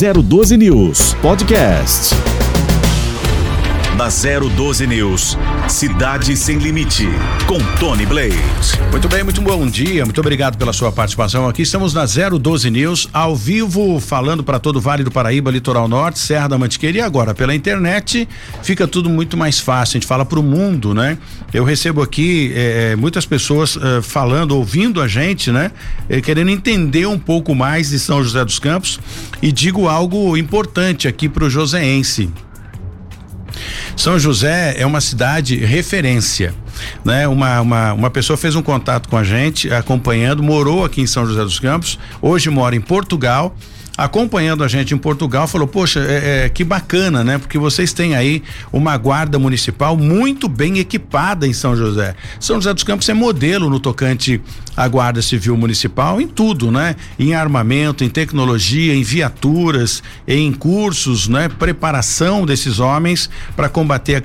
012 News Podcast da 012 News. Cidade Sem Limite, com Tony Blade. Muito bem, muito bom dia. Muito obrigado pela sua participação aqui. Estamos na 012 News, ao vivo, falando para todo o Vale do Paraíba, Litoral Norte, Serra da Mantiqueira e agora pela internet. Fica tudo muito mais fácil. A gente fala para o mundo, né? Eu recebo aqui eh, muitas pessoas eh, falando, ouvindo a gente, né? Eh, querendo entender um pouco mais de São José dos Campos e digo algo importante aqui para o joseense. São José é uma cidade referência. Né? Uma, uma, uma pessoa fez um contato com a gente, acompanhando, morou aqui em São José dos Campos, hoje mora em Portugal acompanhando a gente em Portugal, falou: Poxa, é, é, que bacana, né? Porque vocês têm aí uma guarda municipal muito bem equipada em São José. São José dos Campos é modelo no tocante à Guarda Civil Municipal em tudo, né? Em armamento, em tecnologia, em viaturas, em cursos, né? Preparação desses homens para combater a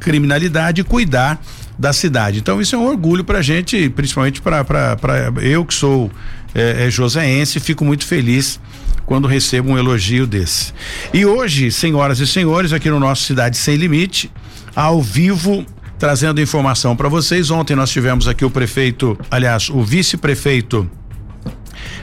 criminalidade, e cuidar da cidade. Então isso é um orgulho para a gente, principalmente para eu que sou é, é, joseense, fico muito feliz quando recebo um elogio desse. E hoje, senhoras e senhores, aqui no nosso Cidade Sem Limite, ao vivo, trazendo informação para vocês. Ontem nós tivemos aqui o prefeito, aliás, o vice-prefeito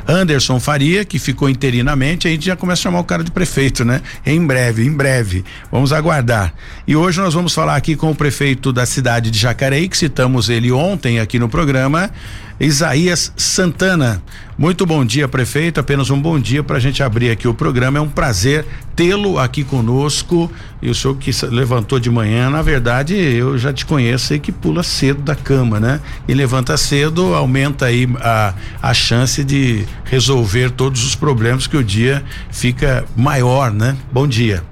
Anderson Faria, que ficou interinamente, a gente já começa a chamar o cara de prefeito, né? Em breve, em breve. Vamos aguardar. E hoje nós vamos falar aqui com o prefeito da cidade de Jacareí, que citamos ele ontem aqui no programa, Isaías Santana. Muito bom dia, prefeito. Apenas um bom dia para a gente abrir aqui o programa. É um prazer tê-lo aqui conosco. E o senhor que levantou de manhã, na verdade, eu já te conheço, sei que pula cedo da cama, né? E levanta cedo, aumenta aí a, a chance de resolver todos os problemas que o dia fica maior, né? Bom dia.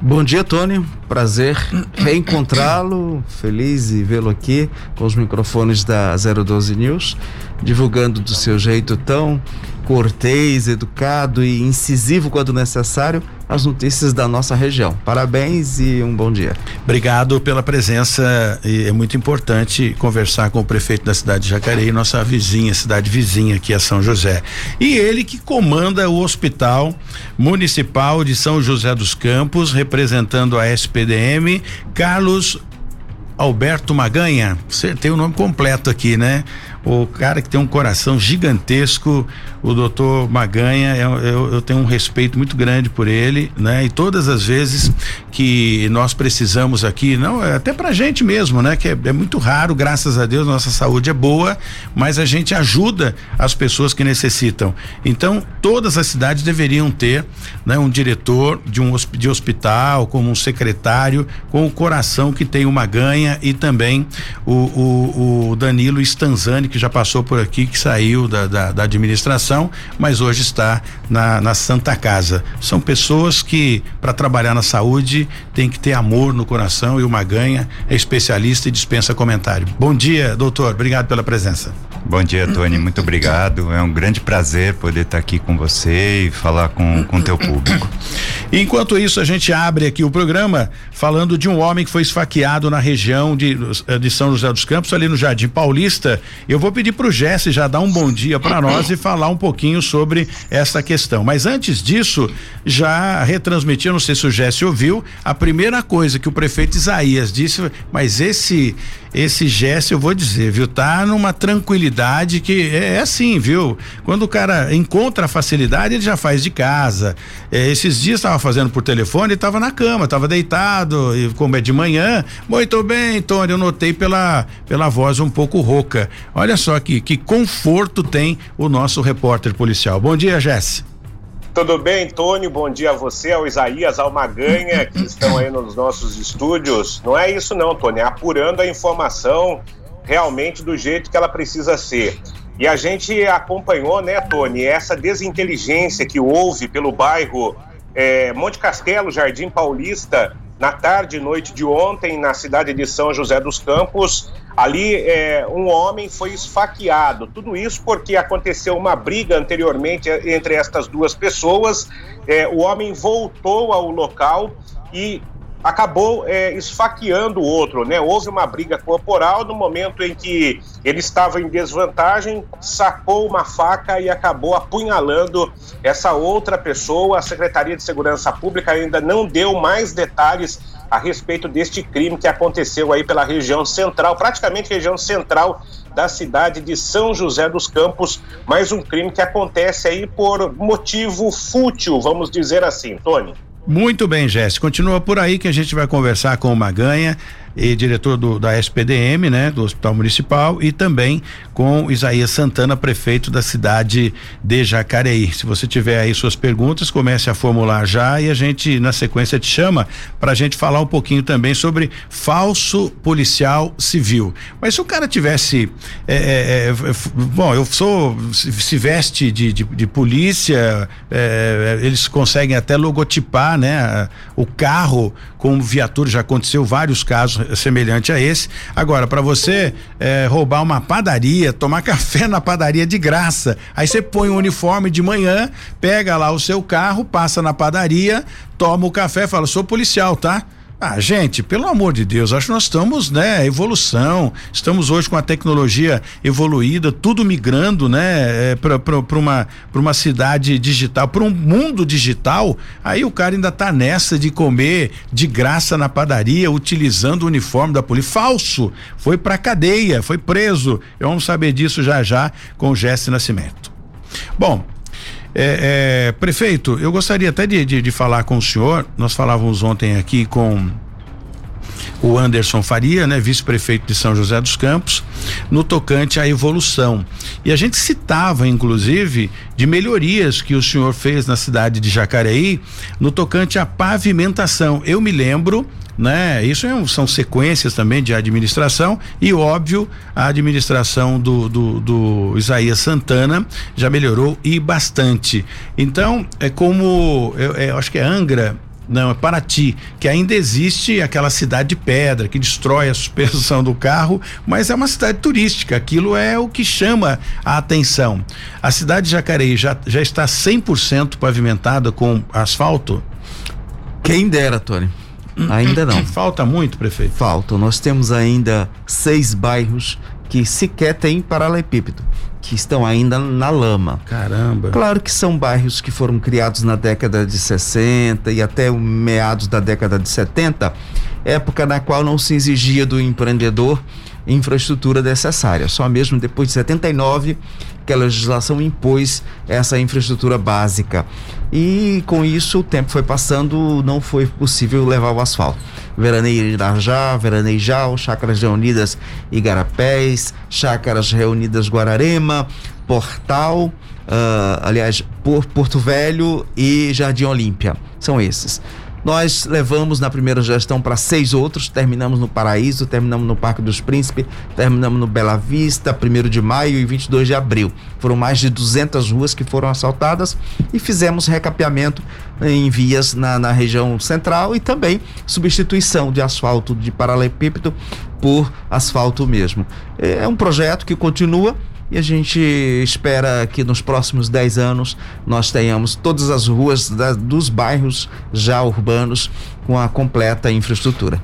Bom dia, Tony. Prazer reencontrá-lo. Feliz de vê-lo aqui com os microfones da 012 News, divulgando do seu jeito tão cortês, educado e incisivo quando necessário as notícias da nossa região. Parabéns e um bom dia. Obrigado pela presença. é muito importante conversar com o prefeito da cidade de Jacareí, nossa vizinha, cidade vizinha aqui a São José. E ele que comanda o Hospital Municipal de São José dos Campos, representando a SPDM, Carlos Alberto Maganha. Tem o nome completo aqui, né? O cara que tem um coração gigantesco, o doutor Maganha, eu, eu, eu, tenho um respeito muito grande por ele, né? E todas as vezes que nós precisamos aqui, não, é até pra gente mesmo, né? Que é, é muito raro, graças a Deus, nossa saúde é boa, mas a gente ajuda as pessoas que necessitam. Então, todas as cidades deveriam ter, né? Um diretor de um de hospital, como um secretário, com o coração que tem o Maganha e também o, o, o Danilo Stanzani, que já passou por aqui, que saiu da, da, da administração, mas hoje está na, na Santa Casa. São pessoas que, para trabalhar na saúde, tem que ter amor no coração e o Maganha é especialista e dispensa comentário. Bom dia, doutor. Obrigado pela presença. Bom dia, Tony. Muito obrigado. É um grande prazer poder estar aqui com você e falar com o teu público. Enquanto isso, a gente abre aqui o programa falando de um homem que foi esfaqueado na região de, de São José dos Campos, ali no Jardim Paulista. Eu vou pedir para o Jesse já dar um bom dia para nós e falar um pouquinho sobre essa questão. Mas antes disso, já retransmitir, não sei se o Jesse ouviu, a primeira coisa que o prefeito Isaías disse, mas esse esse gesto eu vou dizer, viu? Tá numa tranquilidade que é, é assim, viu? Quando o cara encontra a facilidade, ele já faz de casa. É, esses dias estava fazendo por telefone, estava na cama, estava deitado, e como é de manhã, muito bem, Tony, eu notei pela pela voz um pouco rouca. Olha só que que conforto tem o nosso repórter policial. Bom dia, Jesse. Tudo bem, Tony? Bom dia a você, ao Isaías, ao Maganha, que estão aí nos nossos estúdios. Não é isso não, Tony, é apurando a informação realmente do jeito que ela precisa ser. E a gente acompanhou, né, Tony, essa desinteligência que houve pelo bairro é, Monte Castelo, Jardim Paulista, na tarde e noite de ontem, na cidade de São José dos Campos, ali é, um homem foi esfaqueado. Tudo isso porque aconteceu uma briga anteriormente entre estas duas pessoas. É, o homem voltou ao local e acabou é, esfaqueando o outro, né? Houve uma briga corporal no momento em que ele estava em desvantagem, sacou uma faca e acabou apunhalando essa outra pessoa. A Secretaria de Segurança Pública ainda não deu mais detalhes a respeito deste crime que aconteceu aí pela região central, praticamente região central da cidade de São José dos Campos, mais um crime que acontece aí por motivo fútil, vamos dizer assim, Tony. Muito bem, Jéssica. Continua por aí que a gente vai conversar com o Maganha e diretor do, da SPDM, né, do Hospital Municipal, e também com Isaías Santana, prefeito da cidade de Jacareí. Se você tiver aí suas perguntas, comece a formular já e a gente, na sequência, te chama para a gente falar um pouquinho também sobre falso policial civil. Mas se o cara tivesse. É, é, é, bom, eu sou. Se veste de, de, de polícia, é, eles conseguem até logotipar, né, o carro com viatura, já aconteceu vários casos semelhante a esse. Agora, para você é, roubar uma padaria, tomar café na padaria de graça, aí você põe o um uniforme de manhã, pega lá o seu carro, passa na padaria, toma o café, fala: sou policial, tá? Ah, gente, pelo amor de Deus, acho que nós estamos, né, evolução. Estamos hoje com a tecnologia evoluída, tudo migrando, né, é, para uma para uma cidade digital, para um mundo digital. Aí o cara ainda tá nessa de comer de graça na padaria, utilizando o uniforme da polícia falso. Foi para cadeia, foi preso. Vamos saber disso já já com o Jesse Nascimento. Bom, é, é, prefeito, eu gostaria até de, de, de, falar com o senhor. Nós falávamos ontem aqui com o Anderson Faria, né, vice-prefeito de São José dos Campos, no tocante à evolução. E a gente citava, inclusive, de melhorias que o senhor fez na cidade de Jacareí no tocante à pavimentação. Eu me lembro né? Isso é um, são sequências também de administração e óbvio a administração do, do, do Isaías Santana já melhorou e bastante. Então é como eu, eu acho que é Angra não, é Paraty, que ainda existe aquela cidade de pedra que destrói a suspensão do carro, mas é uma cidade turística, aquilo é o que chama a atenção. A cidade de Jacareí já, já está 100% pavimentada com asfalto? Quem dera, Tony. Ainda não. Falta muito, prefeito? Falta. Nós temos ainda seis bairros que sequer têm paralelepípedo, que estão ainda na lama. Caramba. Claro que são bairros que foram criados na década de 60 e até meados da década de 70, época na qual não se exigia do empreendedor infraestrutura necessária. Só mesmo depois de 79 que a legislação impôs essa infraestrutura básica. E com isso o tempo foi passando, não foi possível levar o asfalto. Veraneio Irajá, Veranejal, Chácaras Reunidas Igarapés, Chácaras Reunidas Guararema, Portal, uh, aliás, Porto Velho e Jardim Olímpia. São esses. Nós levamos na primeira gestão para seis outros, terminamos no Paraíso, terminamos no Parque dos Príncipes, terminamos no Bela Vista, 1 de maio e 22 de abril. Foram mais de 200 ruas que foram assaltadas e fizemos recapeamento em vias na, na região central e também substituição de asfalto de paralelepípedo por asfalto mesmo. É um projeto que continua e a gente espera que nos próximos 10 anos nós tenhamos todas as ruas da, dos bairros já urbanos com a completa infraestrutura.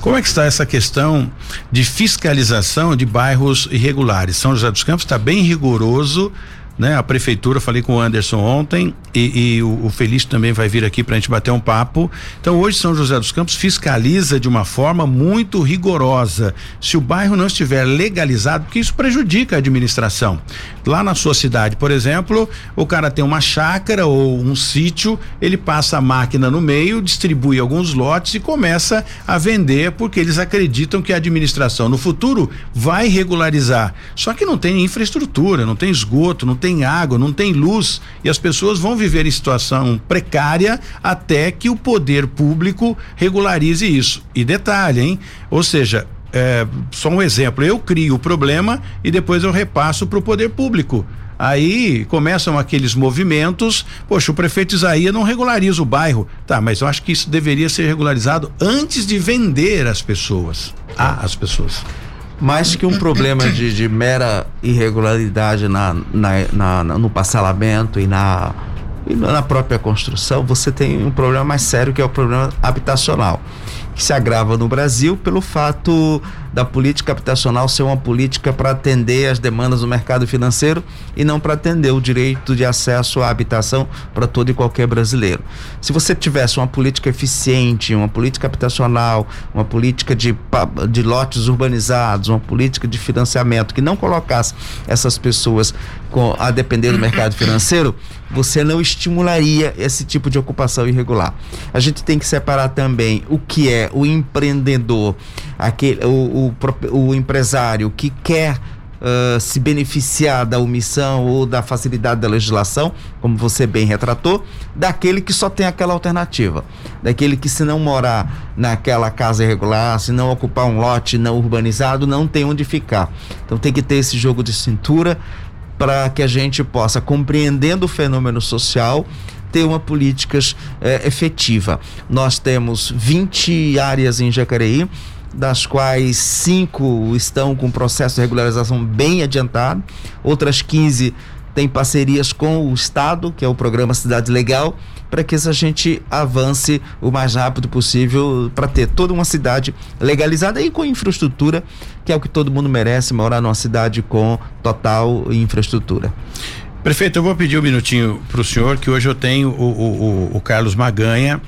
Como é que está essa questão de fiscalização de bairros irregulares? São José dos Campos está bem rigoroso né? A prefeitura, falei com o Anderson ontem e, e o, o Felício também vai vir aqui para a gente bater um papo. Então hoje São José dos Campos fiscaliza de uma forma muito rigorosa. Se o bairro não estiver legalizado, porque isso prejudica a administração. Lá na sua cidade, por exemplo, o cara tem uma chácara ou um sítio, ele passa a máquina no meio, distribui alguns lotes e começa a vender porque eles acreditam que a administração no futuro vai regularizar. Só que não tem infraestrutura, não tem esgoto, não tem tem água, não tem luz e as pessoas vão viver em situação precária até que o poder público regularize isso. E detalhe, hein? Ou seja, é, só um exemplo, eu crio o problema e depois eu repasso para o poder público. Aí começam aqueles movimentos, poxa, o prefeito Isaías não regulariza o bairro. Tá, mas eu acho que isso deveria ser regularizado antes de vender as pessoas. Ah, as pessoas mais que um problema de, de mera irregularidade na, na, na, no parcelamento e na E na própria construção você tem um problema mais sério que é o problema habitacional que se agrava no Brasil pelo fato da política habitacional ser uma política para atender as demandas do mercado financeiro e não para atender o direito de acesso à habitação para todo e qualquer brasileiro. Se você tivesse uma política eficiente, uma política habitacional, uma política de, de lotes urbanizados, uma política de financiamento que não colocasse essas pessoas com, a depender do mercado financeiro, você não estimularia esse tipo de ocupação irregular. A gente tem que separar também o que é o empreendedor, aquele, o, o, o empresário que quer Uh, se beneficiar da omissão ou da facilidade da legislação, como você bem retratou, daquele que só tem aquela alternativa. Daquele que, se não morar naquela casa irregular, se não ocupar um lote não urbanizado, não tem onde ficar. Então tem que ter esse jogo de cintura para que a gente possa, compreendendo o fenômeno social, ter uma política efetiva. Nós temos 20 áreas em Jacareí, das quais cinco estão com processo de regularização bem adiantado, outras 15 têm parcerias com o Estado, que é o programa Cidade Legal, para que a gente avance o mais rápido possível para ter toda uma cidade legalizada e com infraestrutura, que é o que todo mundo merece, morar numa cidade com total infraestrutura. Prefeito, eu vou pedir um minutinho para o senhor, que hoje eu tenho o, o, o Carlos Maganha,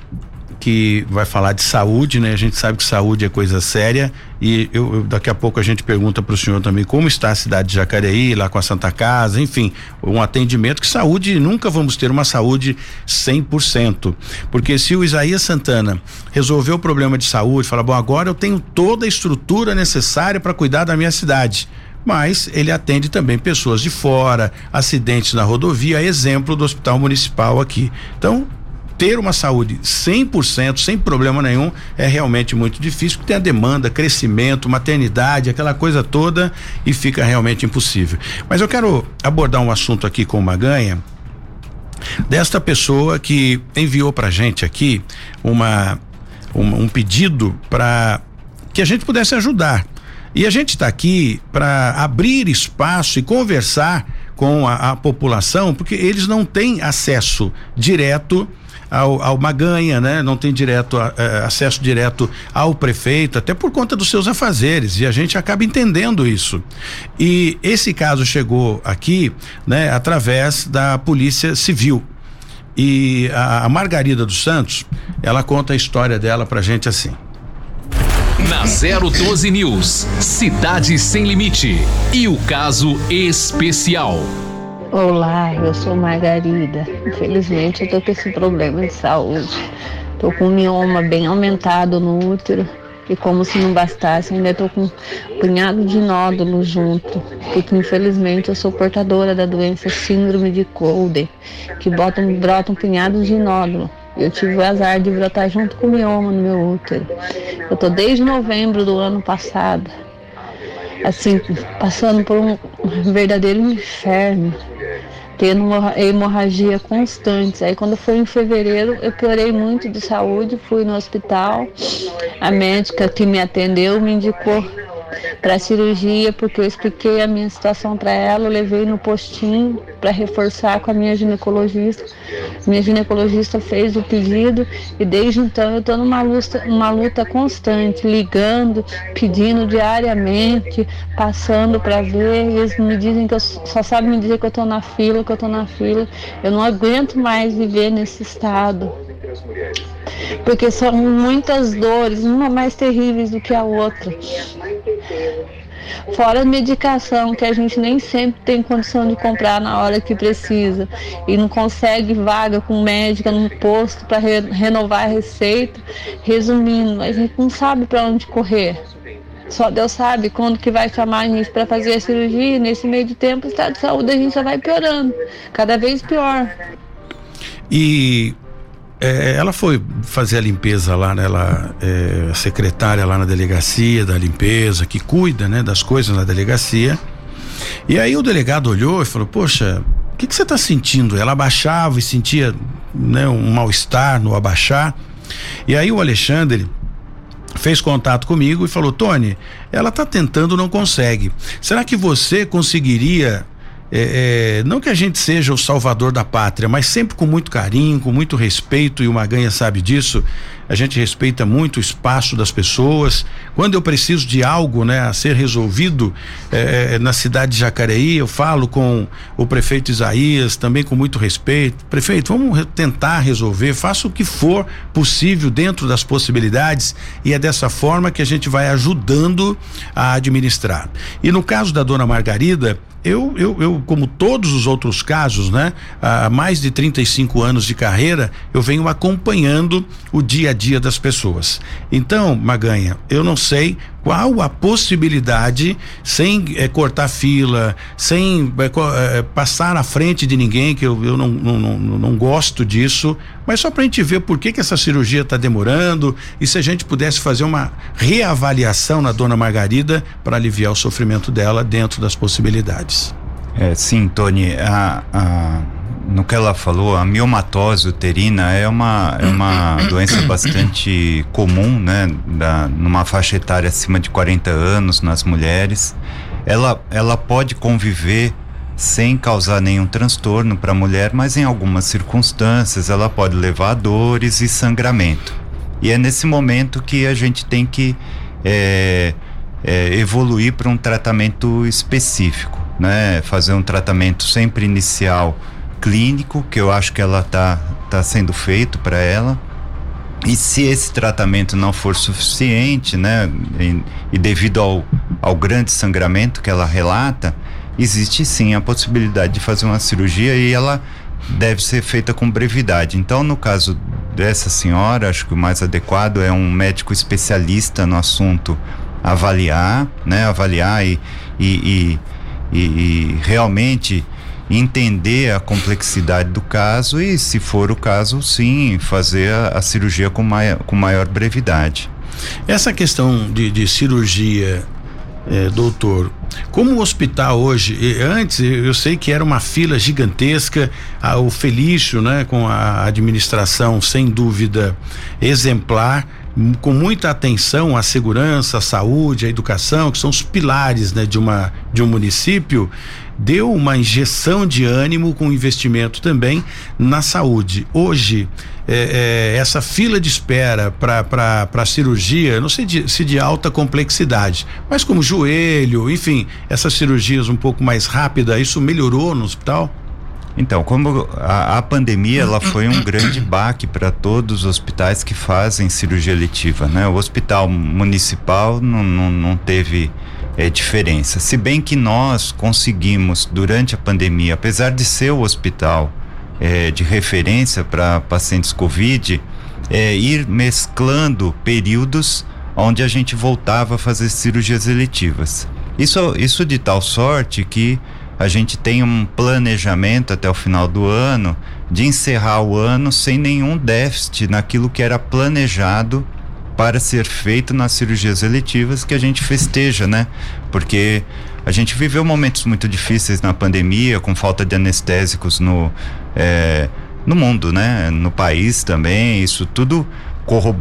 que vai falar de saúde, né? A gente sabe que saúde é coisa séria e eu, eu daqui a pouco a gente pergunta para o senhor também como está a cidade de Jacareí, lá com a Santa Casa, enfim, um atendimento que saúde, nunca vamos ter uma saúde 100%. Porque se o Isaías Santana resolveu o problema de saúde, fala, bom, agora eu tenho toda a estrutura necessária para cuidar da minha cidade mas ele atende também pessoas de fora, acidentes na rodovia, exemplo do Hospital Municipal aqui. Então, ter uma saúde 100%, sem problema nenhum, é realmente muito difícil, porque tem a demanda, crescimento, maternidade, aquela coisa toda e fica realmente impossível. Mas eu quero abordar um assunto aqui com o Maganha, desta pessoa que enviou pra gente aqui uma, um, pedido para que a gente pudesse ajudar. E a gente está aqui para abrir espaço e conversar com a, a, população, porque eles não têm acesso direto ao, ao Maganha, né? Não tem direto é, acesso direto ao prefeito, até por conta dos seus afazeres e a gente acaba entendendo isso. E esse caso chegou aqui, né? Através da Polícia Civil. E a, a Margarida dos Santos, ela conta a história dela pra gente assim. Na 012 News, Cidade Sem Limite e o caso especial. Olá, eu sou Margarida. Infelizmente eu tô com esse problema de saúde. Tô com um mioma bem aumentado no útero e como se não bastasse, ainda tô com um punhado de nódulos junto, porque infelizmente eu sou portadora da doença síndrome de Colden, que bota, brota um punhado de nódulo. Eu tive o azar de brotar junto com o mioma no meu útero. Eu tô desde novembro do ano passado, assim, passando por um verdadeiro inferno tendo uma hemorragia constante. Aí quando foi em fevereiro, eu piorei muito de saúde, fui no hospital. A médica que me atendeu me indicou para cirurgia, porque eu expliquei a minha situação para ela, levei no postinho para reforçar com a minha ginecologista. Minha ginecologista fez o pedido e desde então eu estou numa luta, uma luta constante, ligando, pedindo diariamente, passando para ver. E eles me dizem que eu só sabem me dizer que eu estou na fila, que eu estou na fila. Eu não aguento mais viver nesse estado porque são muitas dores, uma mais terríveis do que a outra. Fora a medicação que a gente nem sempre tem condição de comprar na hora que precisa e não consegue vaga com médica no posto para re renovar a receita. Resumindo, a gente não sabe para onde correr. Só Deus sabe quando que vai chamar a gente para fazer a cirurgia. Nesse meio de tempo, o estado de saúde a gente só vai piorando, cada vez pior. E é, ela foi fazer a limpeza lá, né? Ela é secretária lá na delegacia da limpeza, que cuida, né, das coisas na delegacia. E aí o delegado olhou e falou: Poxa, o que, que você está sentindo? Ela abaixava e sentia né, um mal-estar no abaixar. E aí o Alexandre fez contato comigo e falou: Tony, ela está tentando, não consegue. Será que você conseguiria é, é, não que a gente seja o salvador da pátria, mas sempre com muito carinho, com muito respeito, e o Maganha sabe disso. A gente respeita muito o espaço das pessoas. Quando eu preciso de algo, né, a ser resolvido é, é na cidade de Jacareí, eu falo com o prefeito Isaías, também com muito respeito. Prefeito, vamos tentar resolver, faça o que for possível dentro das possibilidades, e é dessa forma que a gente vai ajudando a administrar. E no caso da dona Margarida, eu, eu, eu, como todos os outros casos, né? Há mais de 35 anos de carreira, eu venho acompanhando o dia a dia das pessoas. Então, Maganha, eu não sei qual a possibilidade, sem é, cortar fila, sem é, passar à frente de ninguém, que eu, eu não, não, não, não gosto disso, mas só para a gente ver por que, que essa cirurgia está demorando e se a gente pudesse fazer uma reavaliação na dona Margarida para aliviar o sofrimento dela dentro das possibilidades. É, sim, Tony. A, a no que ela falou, a miomatose uterina é uma, é uma doença bastante comum, né, da, numa faixa etária acima de 40 anos nas mulheres. Ela, ela pode conviver sem causar nenhum transtorno para a mulher, mas em algumas circunstâncias ela pode levar a dores e sangramento. E é nesse momento que a gente tem que é, é, evoluir para um tratamento específico, né? Fazer um tratamento sempre inicial clínico, que eu acho que ela tá, tá sendo feito para ela. E se esse tratamento não for suficiente, né, e, e, devido ao, ao grande sangramento que ela relata, existe sim a possibilidade de fazer uma cirurgia e ela deve ser feita com brevidade. Então, no caso dessa senhora, acho que o mais adequado é um médico especialista no assunto avaliar, né, avaliar e, e, e, e realmente entender a complexidade do caso e, se for o caso, sim, fazer a, a cirurgia com, mai, com maior brevidade. Essa questão de, de cirurgia, é, doutor, como o hospital hoje, antes eu sei que era uma fila gigantesca, a, o Felício, né, com a administração sem dúvida exemplar, com muita atenção à segurança, à saúde, à educação, que são os pilares, né, de uma de um município deu uma injeção de ânimo com investimento também na saúde. Hoje, é, é, essa fila de espera para cirurgia, não sei de, se de alta complexidade, mas como joelho, enfim, essas cirurgias um pouco mais rápidas, isso melhorou no hospital? Então, como a, a, pandemia ela foi um grande baque para todos os hospitais que fazem cirurgia letiva, né? O hospital municipal não, não, não teve é, diferença. Se bem que nós conseguimos, durante a pandemia, apesar de ser o hospital é, de referência para pacientes Covid, é, ir mesclando períodos onde a gente voltava a fazer cirurgias eletivas. Isso, isso de tal sorte que a gente tem um planejamento até o final do ano de encerrar o ano sem nenhum déficit naquilo que era planejado para ser feito nas cirurgias eletivas que a gente festeja, né? Porque a gente viveu momentos muito difíceis na pandemia, com falta de anestésicos no, é, no mundo, né? No país também, isso tudo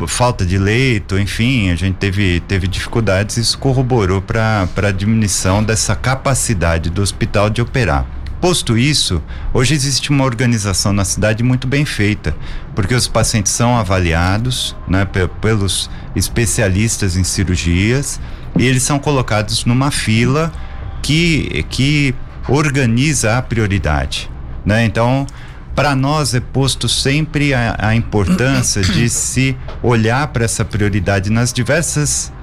falta de leito, enfim, a gente teve, teve dificuldades, isso corroborou para a diminuição dessa capacidade do hospital de operar. Posto isso, hoje existe uma organização na cidade muito bem feita, porque os pacientes são avaliados né, pelos especialistas em cirurgias e eles são colocados numa fila que, que organiza a prioridade. Né? Então, para nós é posto sempre a, a importância de se olhar para essa prioridade nas diversas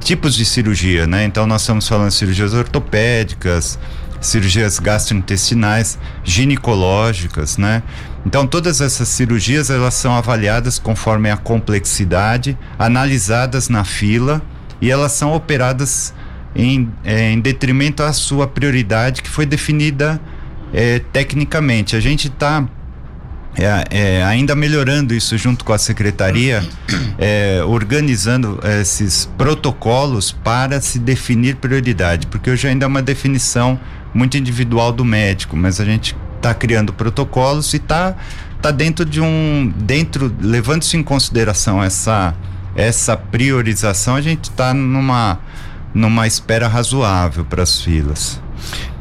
tipos de cirurgia, né? Então nós estamos falando de cirurgias ortopédicas, cirurgias gastrointestinais, ginecológicas, né? Então todas essas cirurgias elas são avaliadas conforme a complexidade, analisadas na fila e elas são operadas em, é, em detrimento à sua prioridade que foi definida é, tecnicamente. A gente está é, é, ainda melhorando isso junto com a secretaria, é, organizando esses protocolos para se definir prioridade, porque hoje ainda é uma definição muito individual do médico, mas a gente está criando protocolos e está tá dentro de um dentro levando-se em consideração essa essa priorização, a gente está numa numa espera razoável para as filas.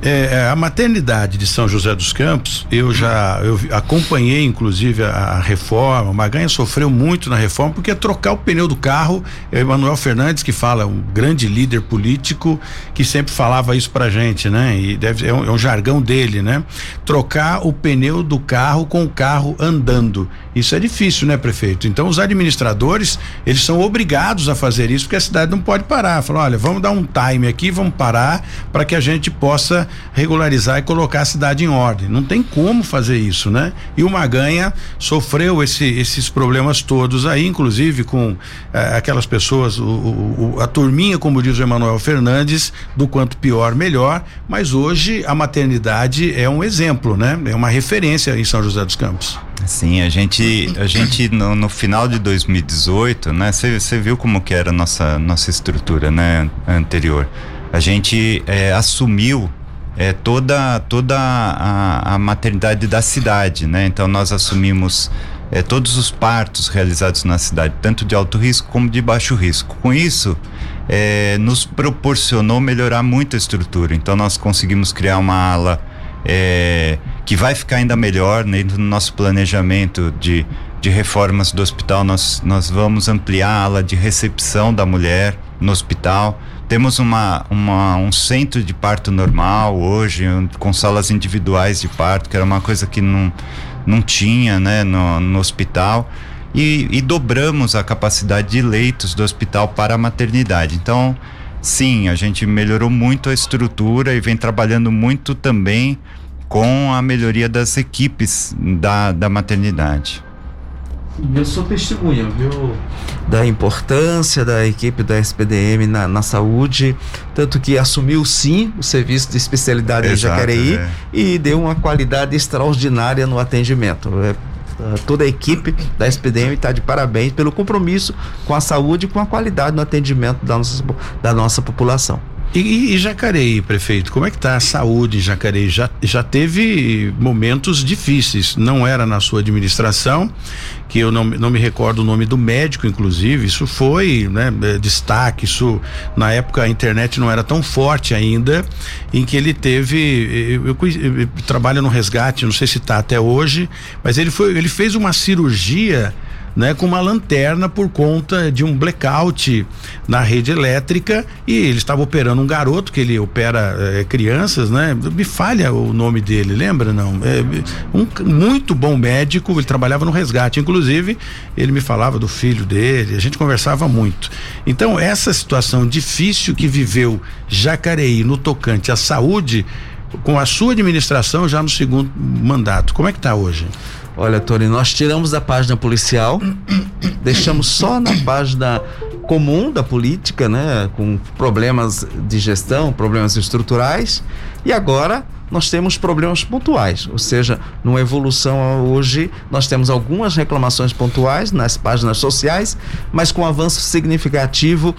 É, a maternidade de São José dos Campos, eu já eu acompanhei inclusive a, a reforma. Maganha sofreu muito na reforma porque é trocar o pneu do carro. É Emanuel Fernandes que fala, um grande líder político que sempre falava isso pra gente, né? E deve é um, é um jargão dele, né? Trocar o pneu do carro com o carro andando. Isso é difícil, né, prefeito? Então os administradores, eles são obrigados a fazer isso porque a cidade não pode parar. Falar, olha, vamos dar um time aqui, vamos parar para que a gente possa regularizar e colocar a cidade em ordem. Não tem como fazer isso, né? E o Maganha sofreu esse, esses problemas todos aí, inclusive com eh, aquelas pessoas, o, o, a turminha, como diz o Emanuel Fernandes, do quanto pior, melhor. Mas hoje a maternidade é um exemplo, né? É uma referência em São José dos Campos. Sim, a gente, a gente no, no final de 2018, né? Você viu como que era a nossa, nossa estrutura, né? Anterior. A gente é, assumiu é, toda, toda a, a, maternidade da cidade, né? Então nós assumimos é, todos os partos realizados na cidade, tanto de alto risco como de baixo risco. Com isso, é, nos proporcionou melhorar muito a estrutura. Então nós conseguimos criar uma ala é, que vai ficar ainda melhor dentro do nosso planejamento de, de reformas do hospital. Nós, nós vamos ampliar a ala de recepção da mulher no hospital. Temos uma, uma, um centro de parto normal hoje, com salas individuais de parto, que era uma coisa que não, não tinha né, no, no hospital. E, e dobramos a capacidade de leitos do hospital para a maternidade. Então, sim, a gente melhorou muito a estrutura e vem trabalhando muito também com a melhoria das equipes da, da maternidade. Eu sou testemunha, viu? Da importância da equipe da SPDM na, na saúde, tanto que assumiu sim o serviço de especialidade Exato, em Jacareí é. e deu uma qualidade extraordinária no atendimento. É, toda a equipe da SPDM está de parabéns pelo compromisso com a saúde e com a qualidade no atendimento da nossa, da nossa população. E, e, Jacareí, prefeito, como é que está a saúde em Jacareí? Já, já teve momentos difíceis, não era na sua administração, que eu não, não me recordo o nome do médico, inclusive, isso foi né, é, destaque, isso na época a internet não era tão forte ainda, em que ele teve, eu, eu, eu, eu trabalho no resgate, não sei se está até hoje, mas ele foi, ele fez uma cirurgia né, com uma lanterna por conta de um blackout na rede elétrica e ele estava operando um garoto que ele opera é, crianças, né? Me falha o nome dele, lembra não? É, um muito bom médico, ele trabalhava no resgate, inclusive ele me falava do filho dele, a gente conversava muito. Então essa situação difícil que viveu Jacareí no tocante à saúde com a sua administração já no segundo mandato, como é que está hoje? Olha, Tony, nós tiramos da página policial, deixamos só na página comum da política, né, com problemas de gestão, problemas estruturais, e agora nós temos problemas pontuais, ou seja, numa evolução hoje nós temos algumas reclamações pontuais nas páginas sociais, mas com avanço significativo.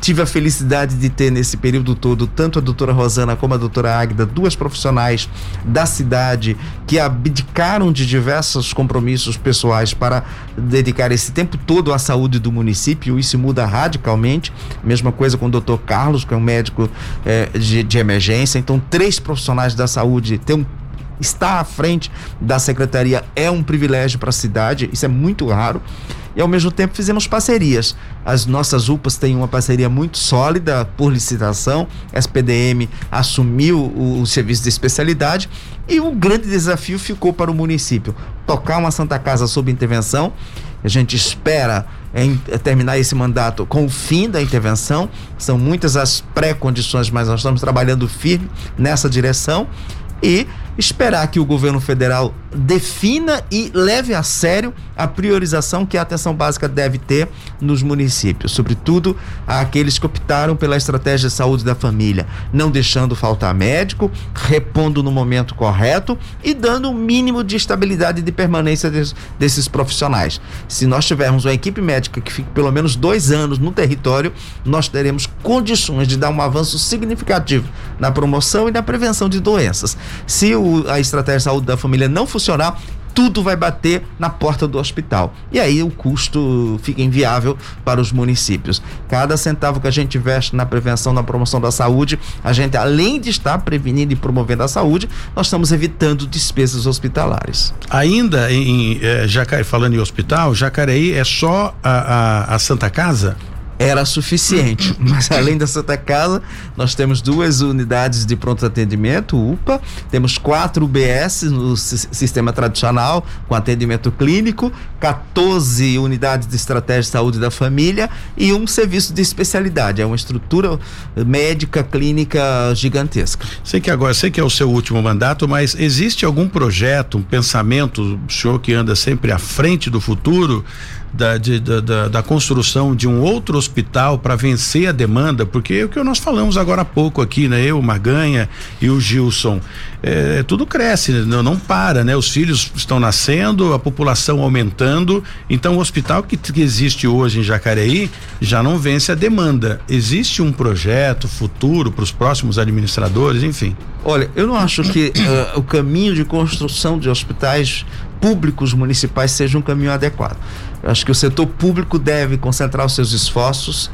Tive a felicidade de ter nesse período todo tanto a doutora Rosana como a doutora Águida, duas profissionais da cidade que abdicaram de diversos compromissos pessoais para dedicar esse tempo todo à saúde do município. Isso muda radicalmente. Mesma coisa com o doutor Carlos, que é um médico eh, de, de emergência. Então, três profissionais da saúde ter um estar à frente da secretaria é um privilégio para a cidade, isso é muito raro. E ao mesmo tempo fizemos parcerias. As nossas UPAs têm uma parceria muito sólida por licitação. A SPDM assumiu o, o serviço de especialidade e o grande desafio ficou para o município tocar uma Santa Casa sob intervenção. A gente espera em terminar esse mandato com o fim da intervenção. São muitas as pré-condições, mas nós estamos trabalhando firme nessa direção e esperar que o governo federal defina e leve a sério a priorização que a atenção básica deve ter nos municípios, sobretudo aqueles que optaram pela estratégia de saúde da família, não deixando faltar médico, repondo no momento correto e dando o um mínimo de estabilidade de permanência des, desses profissionais. Se nós tivermos uma equipe médica que fique pelo menos dois anos no território, nós teremos condições de dar um avanço significativo na promoção e na prevenção de doenças. Se o, a estratégia de saúde da família não funcionar, tudo vai bater na porta do hospital. E aí o custo fica inviável para os municípios. Cada centavo que a gente investe na prevenção, na promoção da saúde, a gente, além de estar prevenindo e promovendo a saúde, nós estamos evitando despesas hospitalares. Ainda em eh, Jacareí, falando em hospital, Jacareí é só a, a, a Santa Casa? Era suficiente. Mas além da Santa Casa, nós temos duas unidades de pronto atendimento, UPA, temos quatro UBS no sistema tradicional, com atendimento clínico, 14 unidades de estratégia de saúde da família e um serviço de especialidade. É uma estrutura médica clínica gigantesca. Sei que agora, sei que é o seu último mandato, mas existe algum projeto, um pensamento, o senhor que anda sempre à frente do futuro, da, de, da, da, construção de um outro hospital para vencer a demanda, porque é o que nós falamos agora há pouco aqui, né? Eu, Maganha e o Gilson, é, tudo cresce, não, não para, né? Os filhos estão nascendo, a população aumentando, então o hospital que, que existe hoje em Jacareí já não vence a demanda. Existe um projeto futuro para os próximos administradores, enfim? Olha, eu não acho que uh, o caminho de construção de hospitais públicos municipais seja um caminho adequado. Eu acho que o setor público deve concentrar os seus esforços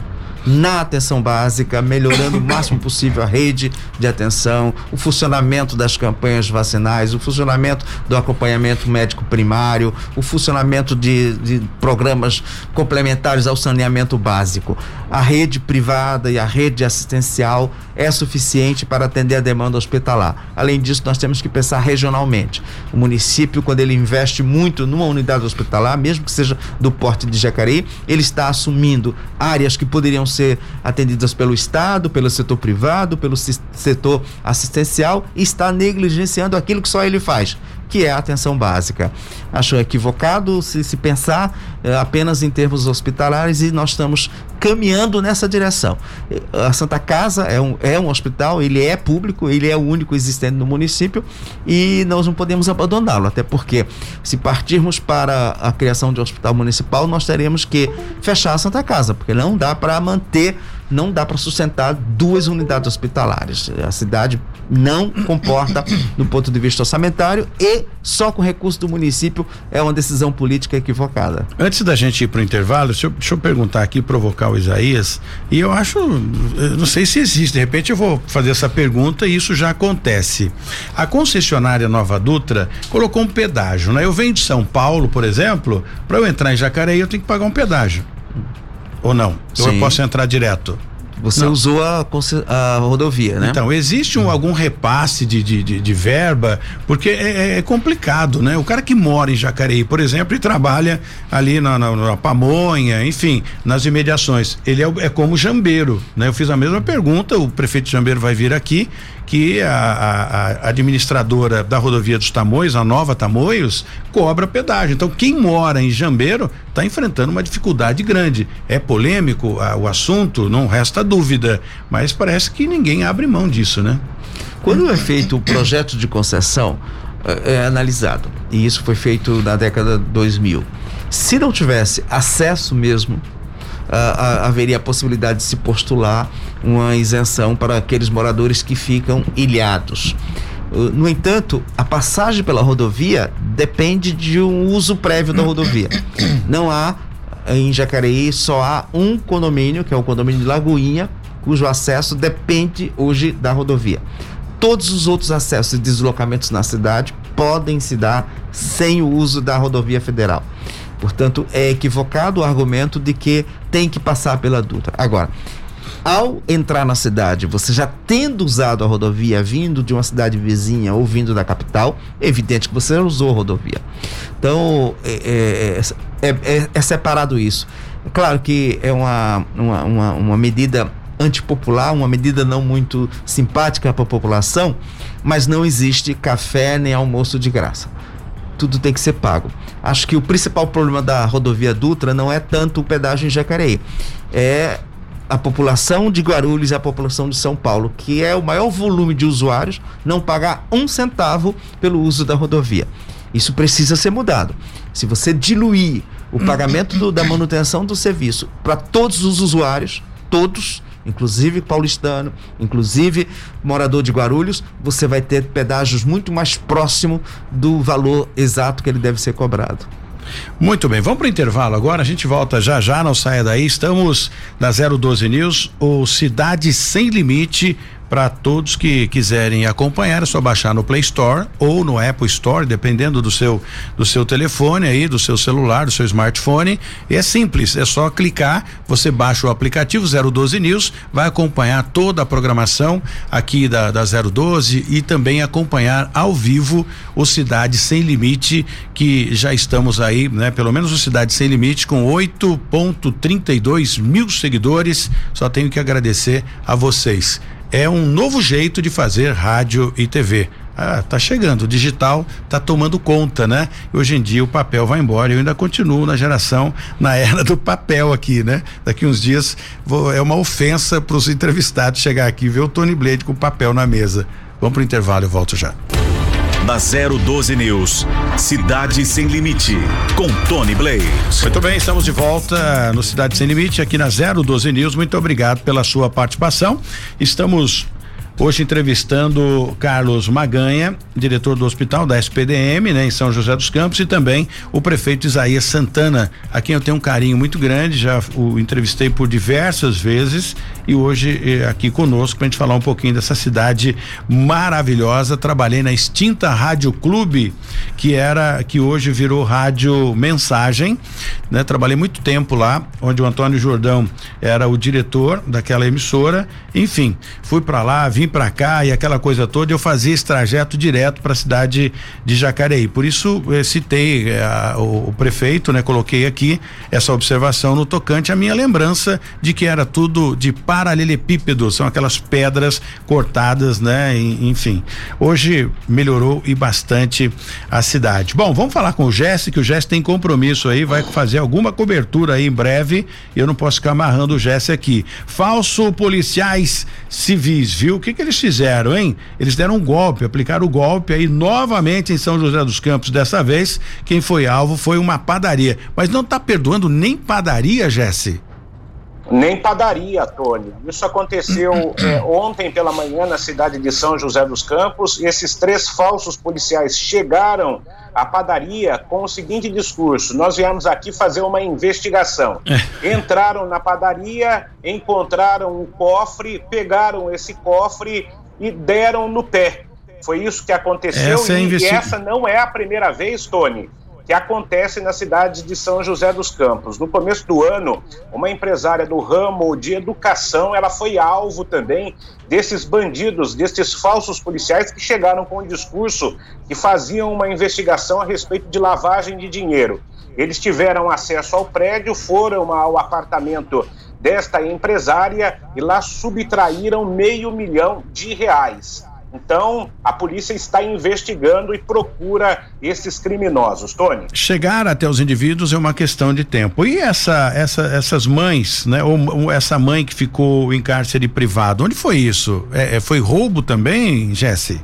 na atenção básica, melhorando o máximo possível a rede de atenção, o funcionamento das campanhas vacinais, o funcionamento do acompanhamento médico primário, o funcionamento de, de programas complementares ao saneamento básico. A rede privada e a rede assistencial é suficiente para atender a demanda hospitalar. Além disso, nós temos que pensar regionalmente. O município, quando ele investe muito numa unidade hospitalar, mesmo que seja do porte de Jacareí, ele está assumindo áreas que poderiam ser atendidas pelo Estado, pelo setor privado, pelo setor assistencial está negligenciando aquilo que só ele faz, que é a atenção básica. Acho equivocado se, se pensar eh, apenas em termos hospitalares e nós estamos caminhando nessa direção. Eh, a Santa Casa é um, é um hospital, ele é público, ele é o único existente no município e nós não podemos abandoná-lo, até porque se partirmos para a criação de um hospital municipal, nós teremos que fechar a Santa Casa, porque não dá para manter não dá para sustentar duas unidades hospitalares. A cidade não comporta do ponto de vista orçamentário e só com recurso do município é uma decisão política equivocada. Antes da gente ir para o intervalo, deixa eu, deixa eu, perguntar aqui, provocar o Isaías, e eu acho, eu não sei se existe, de repente eu vou fazer essa pergunta e isso já acontece. A concessionária Nova Dutra colocou um pedágio, né? Eu venho de São Paulo, por exemplo, para eu entrar em Jacareí eu tenho que pagar um pedágio. Ou não? Sim. Ou eu posso entrar direto? Você Não. usou a, a, rodovia, né? Então, existe um, algum repasse de, de, de, de verba, porque é, é, é, complicado, né? O cara que mora em Jacareí, por exemplo, e trabalha ali na, na, na Pamonha, enfim, nas imediações, ele é, é como jambeiro, né? Eu fiz a mesma pergunta, o prefeito Jambeiro vai vir aqui que a, a, a, administradora da rodovia dos Tamoios, a nova Tamoios, cobra pedágio. Então, quem mora em Jambeiro está enfrentando uma dificuldade grande. É polêmico a, o assunto, não resta dúvida, mas parece que ninguém abre mão disso, né? Quando é feito o projeto de concessão, é, é analisado, e isso foi feito na década de 2000. Se não tivesse acesso mesmo uh, haveria a possibilidade de se postular uma isenção para aqueles moradores que ficam ilhados. No entanto, a passagem pela rodovia depende de um uso prévio da rodovia. Não há, em Jacareí, só há um condomínio, que é o condomínio de Lagoinha, cujo acesso depende hoje da rodovia. Todos os outros acessos e deslocamentos na cidade podem se dar sem o uso da rodovia federal. Portanto, é equivocado o argumento de que tem que passar pela Dutra. Agora, ao entrar na cidade, você já tendo usado a rodovia, vindo de uma cidade vizinha ou vindo da capital, é evidente que você usou a rodovia. Então, é, é, é, é separado isso. Claro que é uma, uma, uma, uma medida antipopular, uma medida não muito simpática para a população, mas não existe café nem almoço de graça tudo tem que ser pago. Acho que o principal problema da rodovia Dutra não é tanto o pedágio em Jacareí, é a população de Guarulhos e a população de São Paulo, que é o maior volume de usuários, não pagar um centavo pelo uso da rodovia. Isso precisa ser mudado. Se você diluir o pagamento do, da manutenção do serviço para todos os usuários, todos, inclusive paulistano, inclusive morador de Guarulhos, você vai ter pedágios muito mais próximo do valor exato que ele deve ser cobrado. Muito bem, vamos para o intervalo agora. A gente volta já já, não saia daí. Estamos na 012 News, o Cidade Sem Limite para todos que quiserem acompanhar, é só baixar no Play Store ou no Apple Store, dependendo do seu do seu telefone aí, do seu celular, do seu smartphone. E é simples, é só clicar, você baixa o aplicativo 012 News, vai acompanhar toda a programação aqui da da 012 e também acompanhar ao vivo o Cidade Sem Limite, que já estamos aí, né? Pelo menos o Cidade Sem Limite com 8.32 mil seguidores. Só tenho que agradecer a vocês é um novo jeito de fazer rádio e TV. Ah, tá chegando, o digital tá tomando conta, né? Hoje em dia o papel vai embora. Eu ainda continuo na geração, na era do papel aqui, né? Daqui uns dias vou, é uma ofensa para os entrevistados chegar aqui e ver o Tony Blade com papel na mesa. Vamos pro intervalo, eu volto já. Na 012 News, Cidade Sem Limite, com Tony Blade. Muito bem, estamos de volta no Cidade Sem Limite, aqui na 012 News. Muito obrigado pela sua participação. Estamos Hoje entrevistando Carlos Maganha, diretor do hospital da SPDM, né, em São José dos Campos, e também o prefeito Isaías Santana, a quem eu tenho um carinho muito grande, já o entrevistei por diversas vezes e hoje eh, aqui conosco para a gente falar um pouquinho dessa cidade maravilhosa. Trabalhei na extinta Rádio Clube, que era que hoje virou Rádio Mensagem, né? Trabalhei muito tempo lá, onde o Antônio Jordão era o diretor daquela emissora. Enfim, fui para lá, vim para cá e aquela coisa toda, eu fazia esse trajeto direto para a cidade de Jacareí. Por isso eh, citei eh, o, o, prefeito, né? Coloquei aqui essa observação no tocante a minha lembrança de que era tudo de paralelepípedo, são aquelas pedras cortadas, né? Enfim, hoje melhorou e bastante a cidade. Bom, vamos falar com o Jesse, que o Jesse tem compromisso aí, vai fazer alguma cobertura aí em breve. Eu não posso ficar amarrando o Jesse aqui. Falso policiais civis, viu? O que eles fizeram, hein? Eles deram um golpe, aplicaram o golpe aí novamente em São José dos Campos. Dessa vez, quem foi alvo foi uma padaria. Mas não está perdoando nem padaria, Jesse? Nem padaria, Tony. Isso aconteceu é, ontem pela manhã na cidade de São José dos Campos. Esses três falsos policiais chegaram à padaria com o seguinte discurso: Nós viemos aqui fazer uma investigação. É. Entraram na padaria, encontraram um cofre, pegaram esse cofre e deram no pé. Foi isso que aconteceu essa é e, e essa não é a primeira vez, Tony, que acontece na cidade de São José dos Campos. No começo do ano, uma empresária do ramo de educação, ela foi alvo também desses bandidos, desses falsos policiais que chegaram com um discurso que faziam uma investigação a respeito de lavagem de dinheiro. Eles tiveram acesso ao prédio, foram ao apartamento desta empresária e lá subtraíram meio milhão de reais. Então, a polícia está investigando e procura esses criminosos, Tony. Chegar até os indivíduos é uma questão de tempo. E essa, essa, essas mães, né? Ou, ou, essa mãe que ficou em cárcere privado, onde foi isso? É, é foi roubo também, Jesse?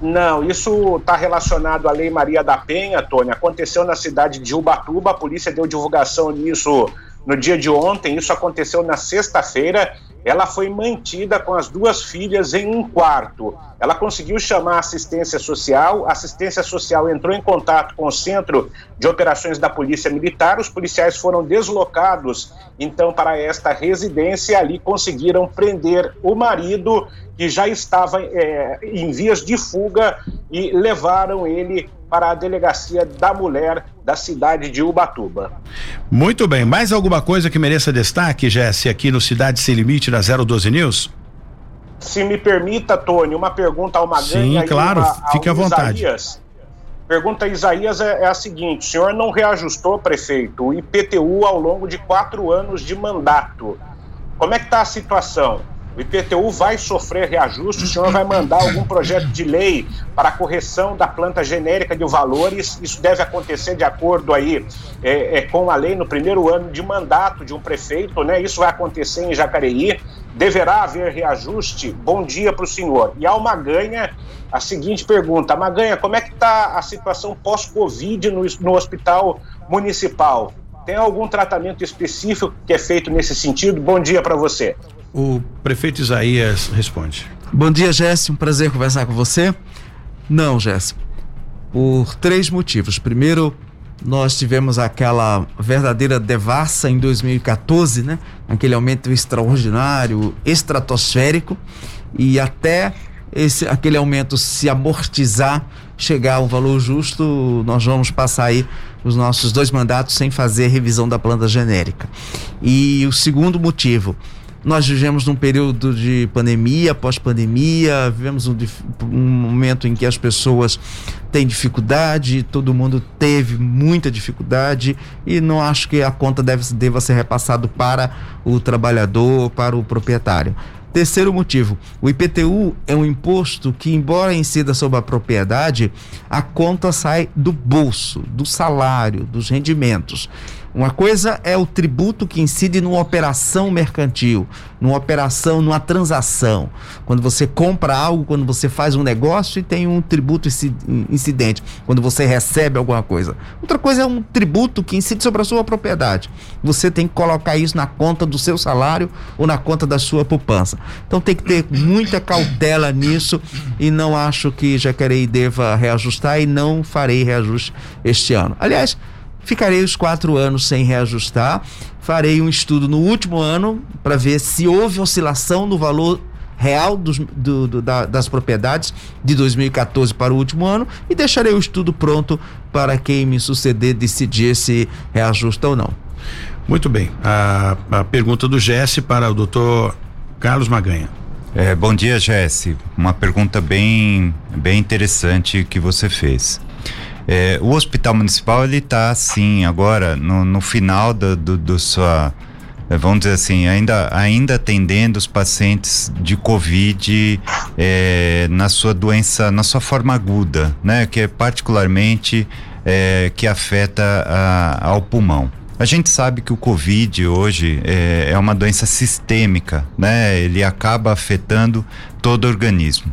Não, isso está relacionado à Lei Maria da Penha, Tony. Aconteceu na cidade de Ubatuba, a polícia deu divulgação nisso no dia de ontem, isso aconteceu na sexta-feira ela foi mantida com as duas filhas em um quarto. Ela conseguiu chamar a assistência social, a assistência social entrou em contato com o Centro de Operações da Polícia Militar, os policiais foram deslocados então para esta residência e ali conseguiram prender o marido que já estava é, em vias de fuga e levaram ele para a delegacia da mulher da cidade de Ubatuba. Muito bem, mais alguma coisa que mereça destaque, Jesse, aqui no Cidade Sem Limite da 012 News? Se me permita, Tony, uma pergunta ao Maganha Sim, claro, uma, fique à vontade. Isaías. Pergunta a Isaías é, é, a seguinte: o senhor não reajustou, prefeito, o IPTU ao longo de quatro anos de mandato. Como é que está a situação? O IPTU vai sofrer reajuste, o senhor vai mandar algum projeto de lei para a correção da planta genérica de valores, isso deve acontecer de acordo aí é, é, com a lei no primeiro ano de mandato de um prefeito, né? Isso vai acontecer em Jacareí, deverá haver reajuste? Bom dia para o senhor. E ao Maganha, a seguinte pergunta, Maganha, como é que está a situação pós-Covid no, no hospital municipal? Tem algum tratamento específico que é feito nesse sentido? Bom dia para você. O prefeito Isaías responde. Bom dia, Jéssica. Um prazer conversar com você. Não, Jéssica. Por três motivos. Primeiro, nós tivemos aquela verdadeira devassa em 2014, né? Aquele aumento extraordinário, estratosférico, e até esse, aquele aumento se amortizar, chegar a um valor justo, nós vamos passar aí os nossos dois mandatos sem fazer revisão da planta genérica. E o segundo motivo, nós vivemos num período de pandemia, pós-pandemia, vivemos um, um, momento em que as pessoas têm dificuldade, todo mundo teve muita dificuldade e não acho que a conta deve, deva ser repassado para o trabalhador, para o proprietário. Terceiro motivo, o IPTU é um imposto que, embora incida sobre a propriedade, a conta sai do bolso, do salário, dos rendimentos. Uma coisa é o tributo que incide numa operação mercantil, numa operação, numa transação. Quando você compra algo, quando você faz um negócio e tem um tributo incidente, quando você recebe alguma coisa. Outra coisa é um tributo que incide sobre a sua propriedade. Você tem que colocar isso na conta do seu salário ou na conta da sua poupança. Então tem que ter muita cautela nisso e não acho que Jacareí deva reajustar e não farei reajuste este ano. Aliás, ficarei os quatro anos sem reajustar. Farei um estudo no último ano para ver se houve oscilação no valor real dos, do, do, da, das propriedades de 2014 para o último ano e deixarei o estudo pronto para quem me suceder decidir se reajusta ou não. Muito bem. A, a pergunta do Jesse para o doutor Carlos Maganha. É, bom dia, Jesse. Uma pergunta bem, bem interessante que você fez. É, o hospital municipal ele está assim agora no, no final do, do, do sua é, vamos dizer assim, ainda, ainda atendendo os pacientes de Covid é, na sua doença, na sua forma aguda, né? Que é particularmente é, que afeta a, ao pulmão. A gente sabe que o Covid hoje é, é uma doença sistêmica, né? Ele acaba afetando todo o organismo.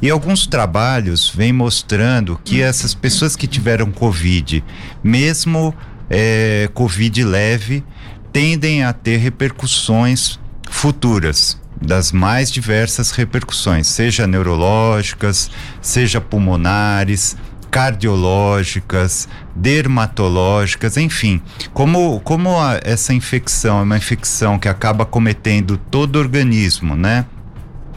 E alguns trabalhos vêm mostrando que essas pessoas que tiveram Covid, mesmo é, Covid leve, tendem a ter repercussões futuras das mais diversas repercussões, seja neurológicas, seja pulmonares, cardiológicas, dermatológicas, enfim. Como, como a, essa infecção é uma infecção que acaba cometendo todo o organismo, né?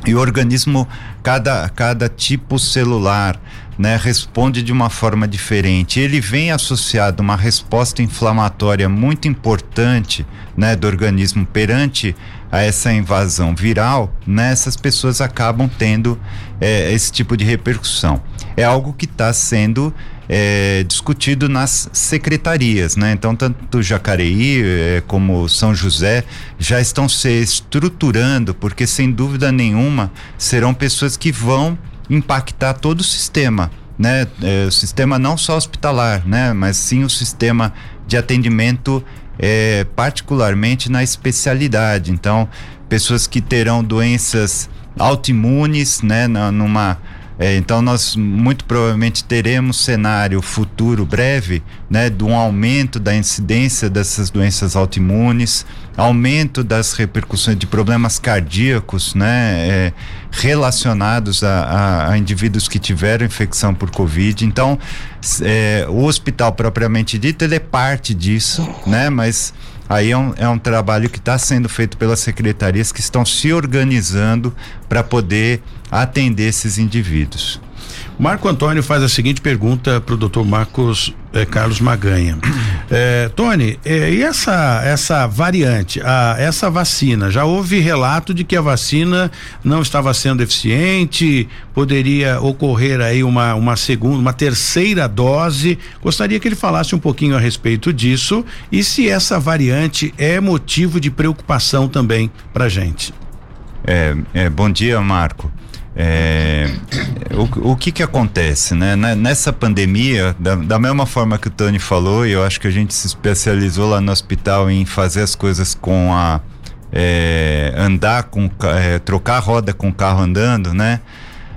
E o organismo, cada, cada tipo celular, né, responde de uma forma diferente. Ele vem associado a uma resposta inflamatória muito importante, né, do organismo perante a essa invasão viral, né, essas pessoas acabam tendo é, esse tipo de repercussão. É algo que está sendo é, discutido nas secretarias, né? Então, tanto Jacareí é, como São José já estão se estruturando, porque sem dúvida nenhuma serão pessoas que vão impactar todo o sistema, né? É, o sistema não só hospitalar, né? Mas sim o sistema de atendimento, é, particularmente na especialidade. Então, pessoas que terão doenças autoimunes, né? Numa é, então nós muito provavelmente teremos cenário futuro breve, né, de um aumento da incidência dessas doenças autoimunes, aumento das repercussões de problemas cardíacos, né, é, relacionados a, a, a, indivíduos que tiveram infecção por Covid. Então, é, o hospital propriamente dito ele é parte disso, né, mas Aí é um, é um trabalho que está sendo feito pelas secretarias que estão se organizando para poder atender esses indivíduos. Marco Antônio faz a seguinte pergunta para o doutor Marcos eh, Carlos Maganha. Eh, Tony, eh, e essa, essa variante, a, essa vacina, já houve relato de que a vacina não estava sendo eficiente, poderia ocorrer aí uma, uma segunda, uma terceira dose. Gostaria que ele falasse um pouquinho a respeito disso e se essa variante é motivo de preocupação também para gente. É, é, bom dia, Marco. É, o, o que que acontece, né? Nessa pandemia, da, da mesma forma que o Tony falou, eu acho que a gente se especializou lá no hospital em fazer as coisas com a é, andar com é, trocar roda com o carro andando, né?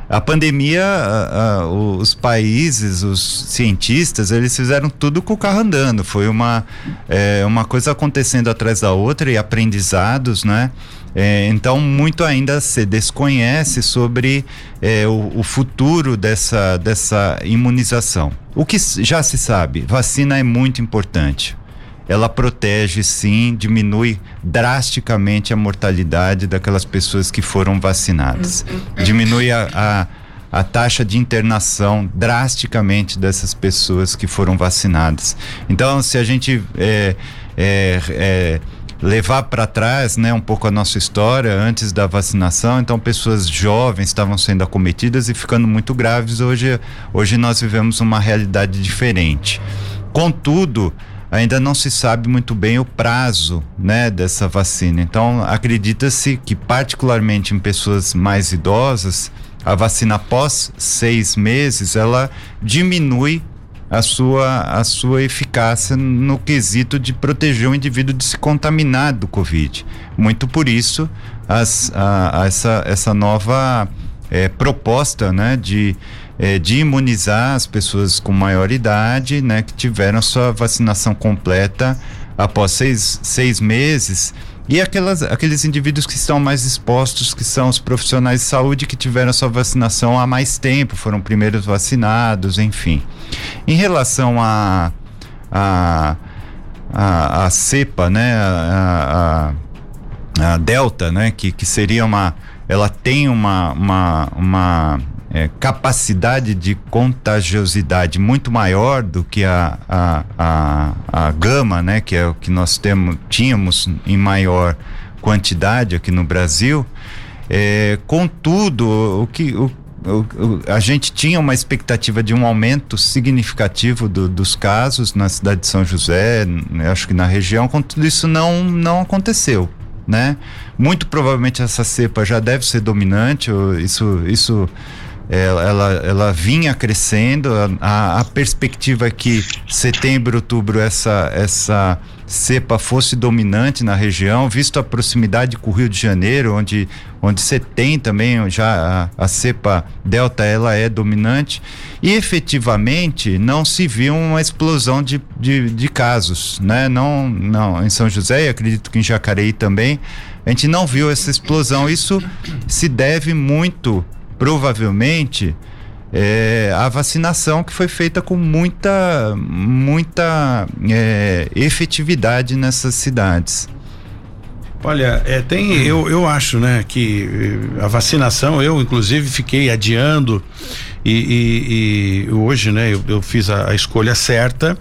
A pandemia, a, a, os países, os cientistas, eles fizeram tudo com o carro andando. Foi uma, é, uma coisa acontecendo atrás da outra e aprendizados, né? É, então, muito ainda se desconhece sobre é, o, o, futuro dessa, dessa imunização. O que já se sabe, vacina é muito importante. Ela protege, sim, diminui drasticamente a mortalidade daquelas pessoas que foram vacinadas. Diminui a, a a taxa de internação drasticamente dessas pessoas que foram vacinadas. Então, se a gente é, é, é, levar para trás, né, um pouco a nossa história antes da vacinação, então pessoas jovens estavam sendo acometidas e ficando muito graves. Hoje, hoje nós vivemos uma realidade diferente. Contudo, ainda não se sabe muito bem o prazo né, dessa vacina. Então, acredita-se que, particularmente em pessoas mais idosas, a vacina após seis meses ela diminui a sua, a sua eficácia no quesito de proteger o indivíduo de se contaminar do Covid. Muito por isso, as, a, a essa, essa nova é, proposta né, de, é, de imunizar as pessoas com maior idade, né, que tiveram sua vacinação completa após seis, seis meses e aquelas, aqueles indivíduos que estão mais expostos, que são os profissionais de saúde que tiveram sua vacinação há mais tempo, foram primeiros vacinados, enfim. Em relação a a, a, a cepa, né, a, a, a delta, né, que, que seria uma, ela tem uma, uma, uma é, capacidade de contagiosidade muito maior do que a, a, a, a gama, né, que é o que nós temos, tínhamos em maior quantidade aqui no Brasil. É, contudo, o que o, o, a gente tinha uma expectativa de um aumento significativo do, dos casos na cidade de São José, acho que na região, contudo isso não, não aconteceu. Né? Muito provavelmente essa cepa já deve ser dominante, isso, isso ela, ela, ela vinha crescendo, a, a, perspectiva é que setembro, outubro essa, essa cepa fosse dominante na região, visto a proximidade com o Rio de Janeiro, onde, onde você tem também já a, a cepa delta, ela é dominante, e efetivamente não se viu uma explosão de, de, de casos, né? Não, não, em São José e acredito que em Jacareí também, a gente não viu essa explosão. Isso se deve muito provavelmente é, a vacinação que foi feita com muita, muita é, efetividade nessas cidades. Olha, é, tem, eu, eu acho, né, que a vacinação, eu inclusive fiquei adiando e, e, e hoje, né, eu, eu fiz a, a, escolha certa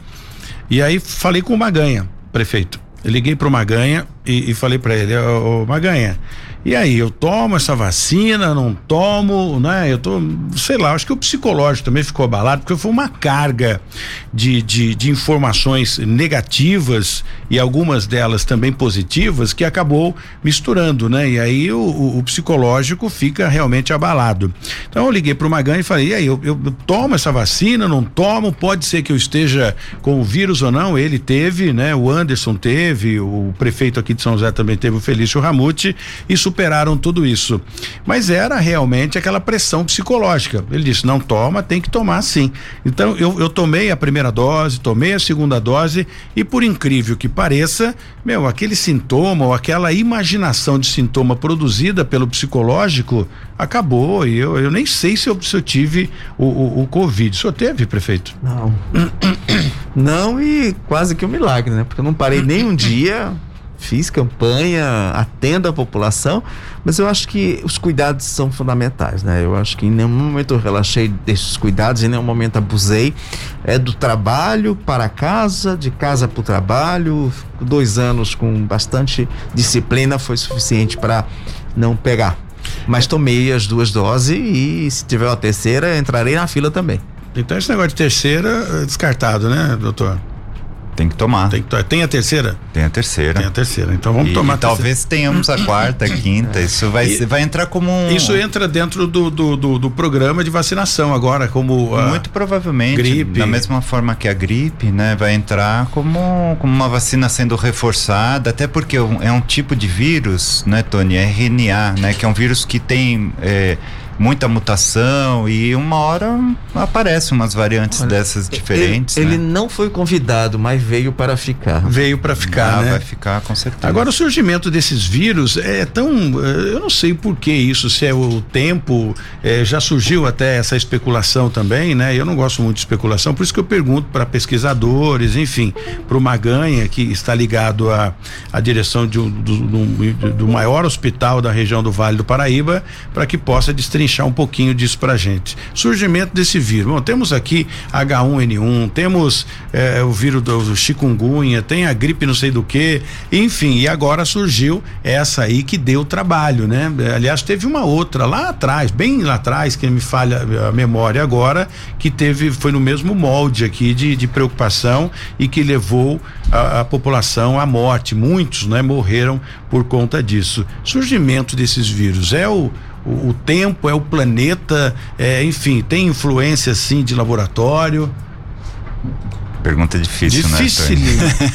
e aí falei com o Maganha, prefeito. Eu liguei para o Maganha e, e falei para ele, ô, ô Maganha, e aí, eu tomo essa vacina, não tomo, né? Eu tô, sei lá, acho que o psicológico também ficou abalado, porque foi uma carga de, de, de informações negativas e algumas delas também positivas que acabou misturando, né? E aí o, o, o psicológico fica realmente abalado. Então eu liguei para o Magan e falei: e aí, eu, eu, eu tomo essa vacina, não tomo? Pode ser que eu esteja com o vírus ou não? Ele teve, né? O Anderson teve, o prefeito aqui de São José também teve, o Felício Ramute. Isso superaram tudo isso. Mas era realmente aquela pressão psicológica. Ele disse: não toma, tem que tomar sim. Então eu, eu tomei a primeira dose, tomei a segunda dose e, por incrível que pareça, meu, aquele sintoma ou aquela imaginação de sintoma produzida pelo psicológico acabou. E eu, eu nem sei se eu, se eu tive o, o, o Covid. O senhor teve, prefeito? Não. não, e quase que um milagre, né? Porque eu não parei nem um dia fiz campanha, atendo a população, mas eu acho que os cuidados são fundamentais, né? Eu acho que em nenhum momento eu relaxei desses cuidados, em nenhum momento abusei. É do trabalho para casa, de casa para o trabalho. Dois anos com bastante disciplina foi suficiente para não pegar. Mas tomei as duas doses e se tiver uma terceira, entrarei na fila também. Então esse negócio de terceira é descartado, né, doutor? Tem que tomar. Tem, que, tem a terceira? Tem a terceira. Tem a terceira. Então vamos e, tomar. E talvez tenhamos a quarta, a quinta. Isso vai, e, vai entrar como um. Isso entra dentro do, do, do, do programa de vacinação agora, como. Muito provavelmente. Gripe. Da mesma forma que a gripe, né? Vai entrar como, como uma vacina sendo reforçada, até porque é um, é tipo de vírus, né, Tony? É RNA, né? Que é um vírus que tem. É, muita mutação e uma hora aparecem umas variantes Olha, dessas diferentes. Ele, ele né? não foi convidado, mas veio para ficar. Veio para ficar, Ah, né? Vai ficar com certeza. Agora o surgimento desses vírus é tão, eh, eu não sei por que isso, se é o tempo, eh, já surgiu até essa especulação também, né? Eu não gosto muito de especulação, por isso que eu pergunto para pesquisadores, enfim, para o Maganha que está ligado à à direção de um- do, do- do maior hospital da região do Vale do Paraíba, para que possa destrinchar um pouquinho disso para gente. Surgimento desse vírus, bom, temos aqui H1N1, temos eh, o vírus do, do chikungunya, tem a gripe não sei do que, enfim, e agora surgiu essa aí que deu trabalho, né? Eh, Aliás, teve uma outra lá atrás, bem lá atrás, que me falha a memória agora, que teve, foi no mesmo molde aqui de, de preocupação e que levou a, a população à morte. Muitos, né, morreram por conta disso. Surgimento desses vírus é o o, o tempo, é o planeta, é, enfim, tem influência sim de laboratório. Pergunta difícil, Difícil, né?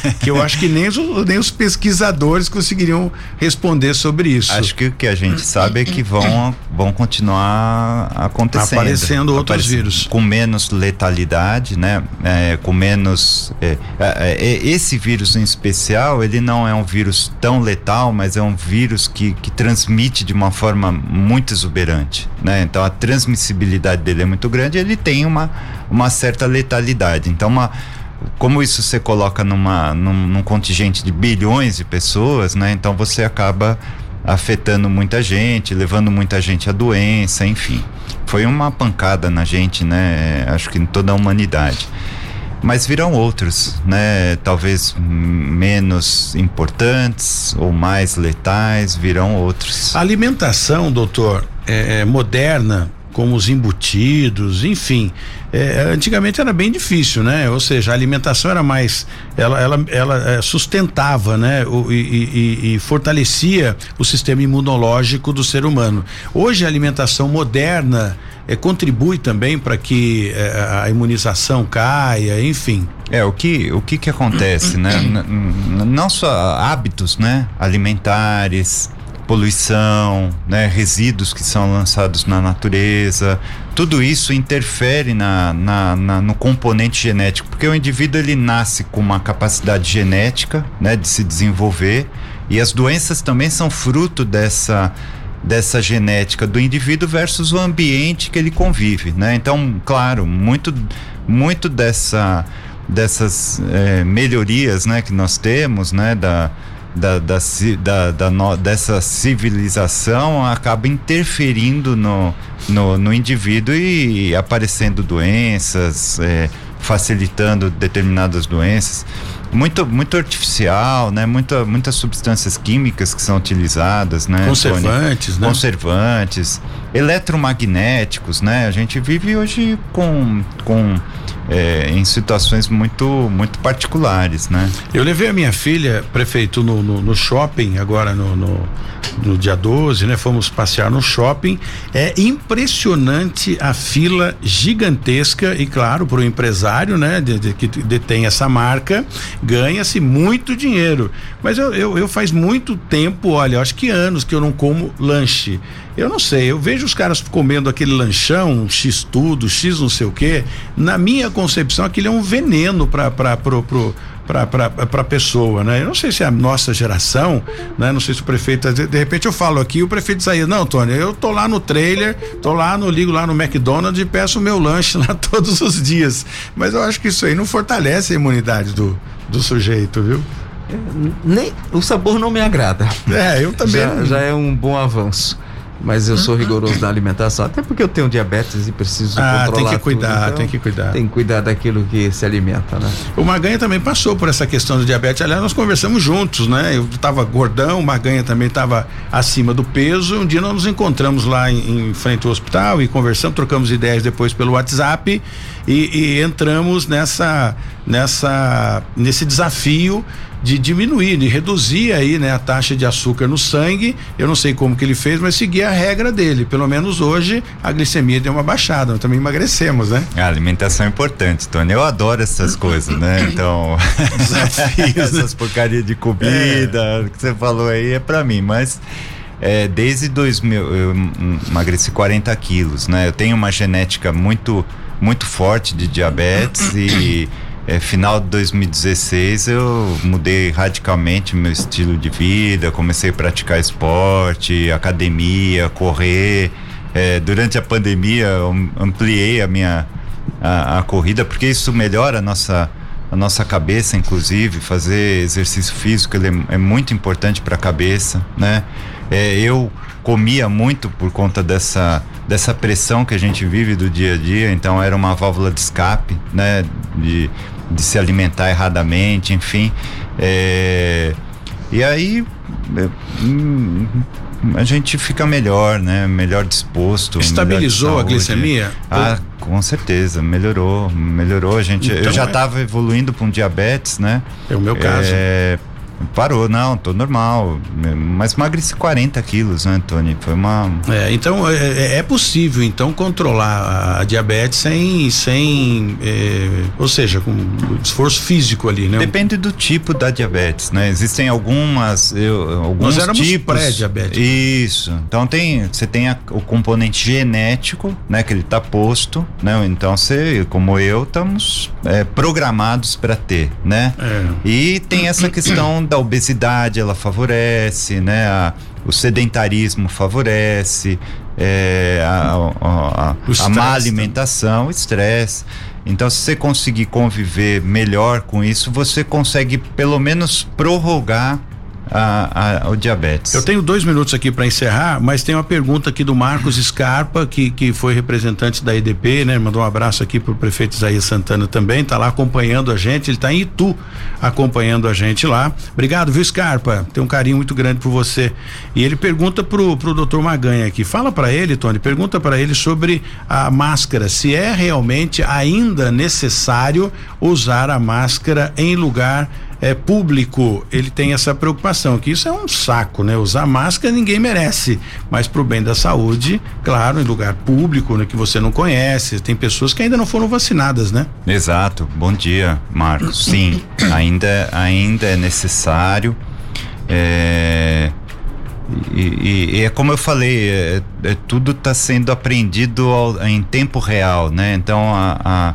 Tony? que eu acho que nem os, nem os pesquisadores conseguiriam responder sobre isso. Acho que o que a gente sabe é que vão, vão continuar acontecendo. Aparecendo outros vírus. Com menos letalidade, né? É, com menos. é, é, é, esse vírus em especial, ele não é um vírus tão letal, mas é um vírus que, que transmite de uma forma muito exuberante, né? Então a transmissibilidade dele é muito grande e ele tem uma, uma certa letalidade. Então, uma como isso você coloca numa, num, num contingente de bilhões de pessoas, né? Então você acaba afetando muita gente, levando muita gente à doença, enfim. Foi uma pancada na gente, né? Acho que em toda a humanidade. Mas virão outros, né? Talvez menos importantes ou mais letais, virão outros. A alimentação, doutor, é, é moderna, como os embutidos, enfim, é, antigamente era bem difícil, né? Ou seja, a alimentação era mais, ela, ela, ela é, sustentava, né? O, e, e, e, fortalecia o sistema imunológico do ser humano. Hoje a alimentação moderna é, contribui também para que é, a imunização caia, enfim. É, o que o que que acontece, né? Não só hábitos, né? Alimentares, poluição, né, resíduos que são lançados na natureza, tudo isso interfere na, na, na, no componente genético, porque o indivíduo ele nasce com uma capacidade genética, né, de se desenvolver e as doenças também são fruto dessa dessa genética do indivíduo versus o ambiente que ele convive, né? Então, claro, muito muito dessa dessas eh, melhorias, né, que nós temos, né, da da, da, da, da no, dessa civilização acaba interferindo no, no, no indivíduo e, aparecendo doenças, é, facilitando determinadas doenças. Muito, muito artificial, né? Muita, muitas substâncias químicas que são utilizadas, né? Conservantes, Tony? né? Conservantes, eletromagnéticos, né? A gente vive hoje com, com é, em situações muito, muito particulares, né? Eu levei a minha filha, prefeito, no, no, no shopping, agora no, no, no, dia 12, né? Fomos passear no shopping. É impressionante a fila gigantesca e, claro, para o empresário, né? De, de, que detém essa marca, ganha-se muito dinheiro. Mas eu, eu, eu faz muito tempo, olha, acho que anos que eu não como lanche. Eu não sei, eu vejo os caras comendo aquele lanchão, X tudo, X não sei o quê. Na minha concepção, aquilo é um veneno para para pro, pro, para a pessoa, né? Eu não sei se é a nossa geração, né? Não sei se o prefeito, de, de repente eu falo aqui, o prefeito saía, não, Tony, eu tô lá no trailer, tô lá no, ligo lá no McDonald's e peço o meu lanche lá todos os dias. Mas eu acho que isso aí não fortalece a imunidade do, do sujeito, viu? Nem, o sabor não me agrada. É, eu também. Já, já é um bom avanço mas eu sou rigoroso na alimentação, até porque eu tenho diabetes e preciso ah, controlar tem que cuidar, tudo, então tem que cuidar. Tem que cuidar daquilo que se alimenta, né? O Maganha também passou por essa questão do diabetes, aliás, nós conversamos juntos, né? Eu estava gordão, o Maganha também estava acima do peso. Um dia nós nos encontramos lá em, em, frente ao hospital e conversamos, trocamos ideias depois pelo WhatsApp e, e entramos nessa nessa nesse desafio de diminuir, de reduzir aí, né, a taxa de açúcar no sangue. Eu não sei como que ele fez, mas seguir a regra dele. Pelo menos hoje a glicemia deu uma baixada. Nós também emagrecemos, né? A alimentação é importante, Tony. Eu adoro essas coisas, né? Então, essas porcarias de comida é. que você falou aí é para mim, mas é, desde 2000 eu emagreci 40 quilos, né? Eu tenho uma genética muito, muito forte de diabetes e é, final de 2016 eu mudei radicalmente meu estilo de vida, comecei a praticar esporte, academia, correr. É, durante a pandemia ampliei a minha a, a, corrida porque isso melhora a nossa a nossa cabeça, inclusive fazer exercício físico ele é, é muito importante para a cabeça, né? É, eu comia muito por conta dessa dessa pressão que a gente vive do dia a dia, então era uma válvula de escape, né? De, de se alimentar erradamente, enfim. É, e aí hum, a gente fica melhor, né? Melhor disposto. Estabilizou melhor a glicemia? Ah, com certeza, melhorou, melhorou. A gente, então, eu já estava é... evoluindo para um diabetes, né? É o meu caso. É, Parou, não, tô normal. Mas emagreci 40 quilos, né, Tony? Foi uma. É, então é, é, é possível então controlar a diabetes sem. sem é, ou seja, com esforço físico ali, né? Depende do tipo da diabetes, né? Existem algumas. Eu, alguns Nós éramos tipos. pré-diabéticos. Isso. Então tem. Você tem a, o componente genético, né? Que ele tá posto, né? Então você, como eu, estamos é, programados para ter, né? É. E tem essa questão da obesidade, ela favorece, né? A, o sedentarismo favorece, é, a, a, a, a má alimentação, o estresse. Então, se você conseguir conviver melhor com isso, você consegue pelo menos prorrogar a, a, o diabetes. Eu tenho dois minutos aqui para encerrar, mas tem uma pergunta aqui do Marcos Scarpa, que, que foi representante da EDP, né? Mandou um abraço aqui pro prefeito Isaías Santana também, tá lá acompanhando a gente, ele tá em Itu acompanhando a gente lá. Obrigado, viu, Scarpa? Tem um carinho muito grande por você. E ele pergunta pro, pro doutor Maganha aqui, fala para ele, Tony, pergunta para ele sobre a máscara, se é realmente ainda necessário usar a máscara em lugar é, público, ele tem essa preocupação, que isso é um saco, né? Usar máscara ninguém merece, mas pro bem da saúde, claro, em lugar público, né, que você não conhece, tem pessoas que ainda não foram vacinadas, né? Exato. Bom dia, Marcos. Sim, ainda ainda é necessário. É, e, e, e, é como eu falei, é, é, tudo está sendo aprendido ao, em tempo real, né? Então, a, a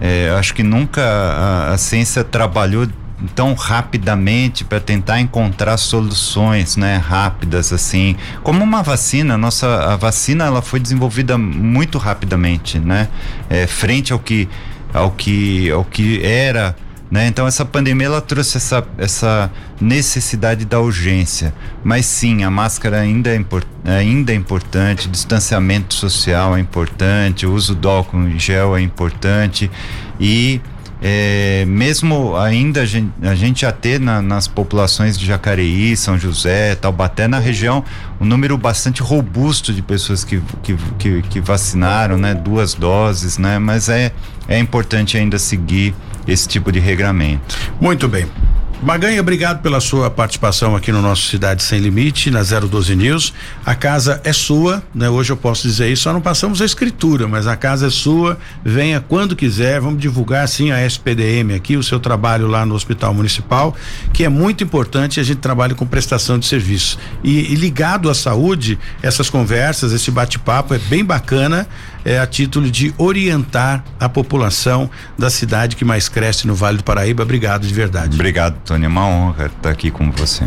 é, acho que nunca a, a ciência trabalhou tão rapidamente para tentar encontrar soluções, né, rápidas assim, como uma vacina. Nossa a vacina ela foi desenvolvida muito rapidamente, né, é, frente ao que ao que ao que era né? Então essa pandemia ela trouxe essa, essa necessidade da urgência, mas sim a máscara ainda é, import, ainda é importante, distanciamento social é importante, o uso do álcool em gel é importante e é, mesmo ainda a gente, a gente já ter na, nas populações de Jacareí, São José, Taubaté, na região, um número bastante robusto de pessoas que, que, que, que vacinaram, né? Duas doses, né? Mas é, é importante ainda seguir esse tipo de regramento. Muito bem. Maganha, obrigado pela sua participação aqui no nosso Cidade Sem Limite, na 012 News. A casa é sua, né? Hoje eu posso dizer isso, só não passamos a escritura, mas a casa é sua. Venha quando quiser, vamos divulgar sim a SPDM aqui, o seu trabalho lá no Hospital Municipal, que é muito importante, a gente trabalha com prestação de serviço. E, e ligado à saúde, essas conversas, esse bate-papo é bem bacana é, a título de orientar a população da cidade que mais cresce no Vale do Paraíba. Obrigado de verdade. Obrigado, Tony. É uma honra estar aqui com você.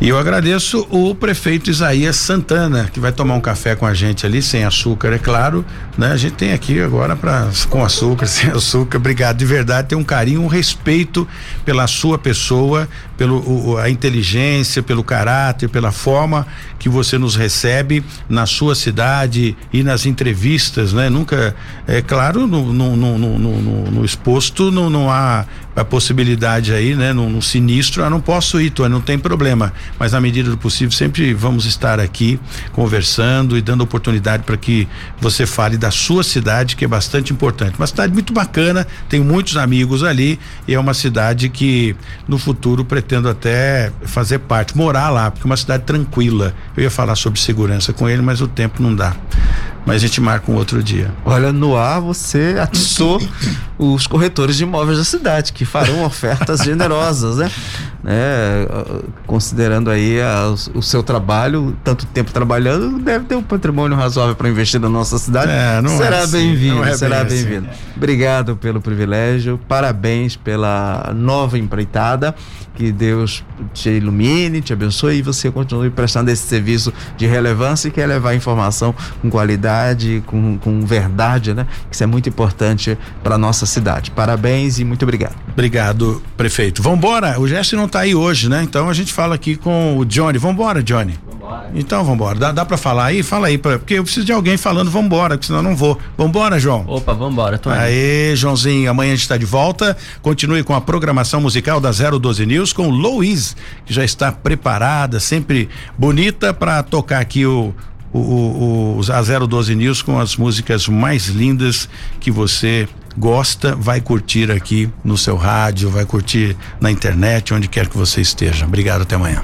E eu agradeço o prefeito Isaías Santana, que vai tomar um café com a gente ali, sem açúcar, é claro. Né? A gente tem aqui agora para com açúcar, sem açúcar. Obrigado de verdade. Tem um carinho, um respeito pela sua pessoa, pelo o, a inteligência, pelo caráter, pela forma que você nos recebe na sua cidade e nas entrevistas né? Nunca, é claro, no, no, no, no, exposto não, não há a possibilidade aí, né, num, num sinistro, ah, não posso ir, Tony, não tem problema. Mas na medida do possível, sempre vamos estar aqui conversando e dando oportunidade para que você fale da sua cidade, que é bastante importante. Uma cidade muito bacana, tenho muitos amigos ali e é uma cidade que no futuro pretendo até fazer parte, morar lá, porque é uma cidade tranquila. Eu ia falar sobre segurança com ele, mas o tempo não dá. Mas a gente marca um outro dia. Olha, no ar você atiçou os corretores de imóveis da cidade, que que farão ofertas generosas, né? né? Considerando aí a, o seu trabalho, tanto tempo trabalhando, deve ter um patrimônio razoável para investir na nossa cidade. É, será é assim, bem-vindo, é será assim. bem-vindo. Obrigado pelo privilégio, parabéns pela nova empreitada. Que Deus te ilumine, te abençoe e você continue prestando esse serviço de relevância e quer levar informação com qualidade, com, com verdade, né? Isso é muito importante para nossa cidade. Parabéns e muito obrigado. Obrigado, prefeito. Vamos embora. O Jesse não está aí hoje, né? Então a gente fala aqui com o Johnny. Vamos embora, Johnny. Vambora. Então vamos embora. Dá, dá para falar aí? Fala aí, pra, porque eu preciso de alguém falando vamos embora, senão eu não vou. Vamos embora, João. Opa, vamos embora, Tony. Aê, Joãozinho, amanhã a gente está de volta. Continue com a programação musical da 012 News com Louise, que já está preparada, sempre bonita para tocar aqui o o, o, o, a 012 News com as músicas mais lindas que você gosta, vai curtir aqui no seu rádio, vai curtir na internet, onde quer que você esteja. Obrigado, até amanhã.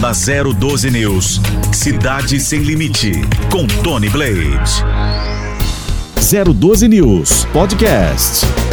Na 012 News, Cidade Sem Limite, com Tony Blade. 012 News Podcast.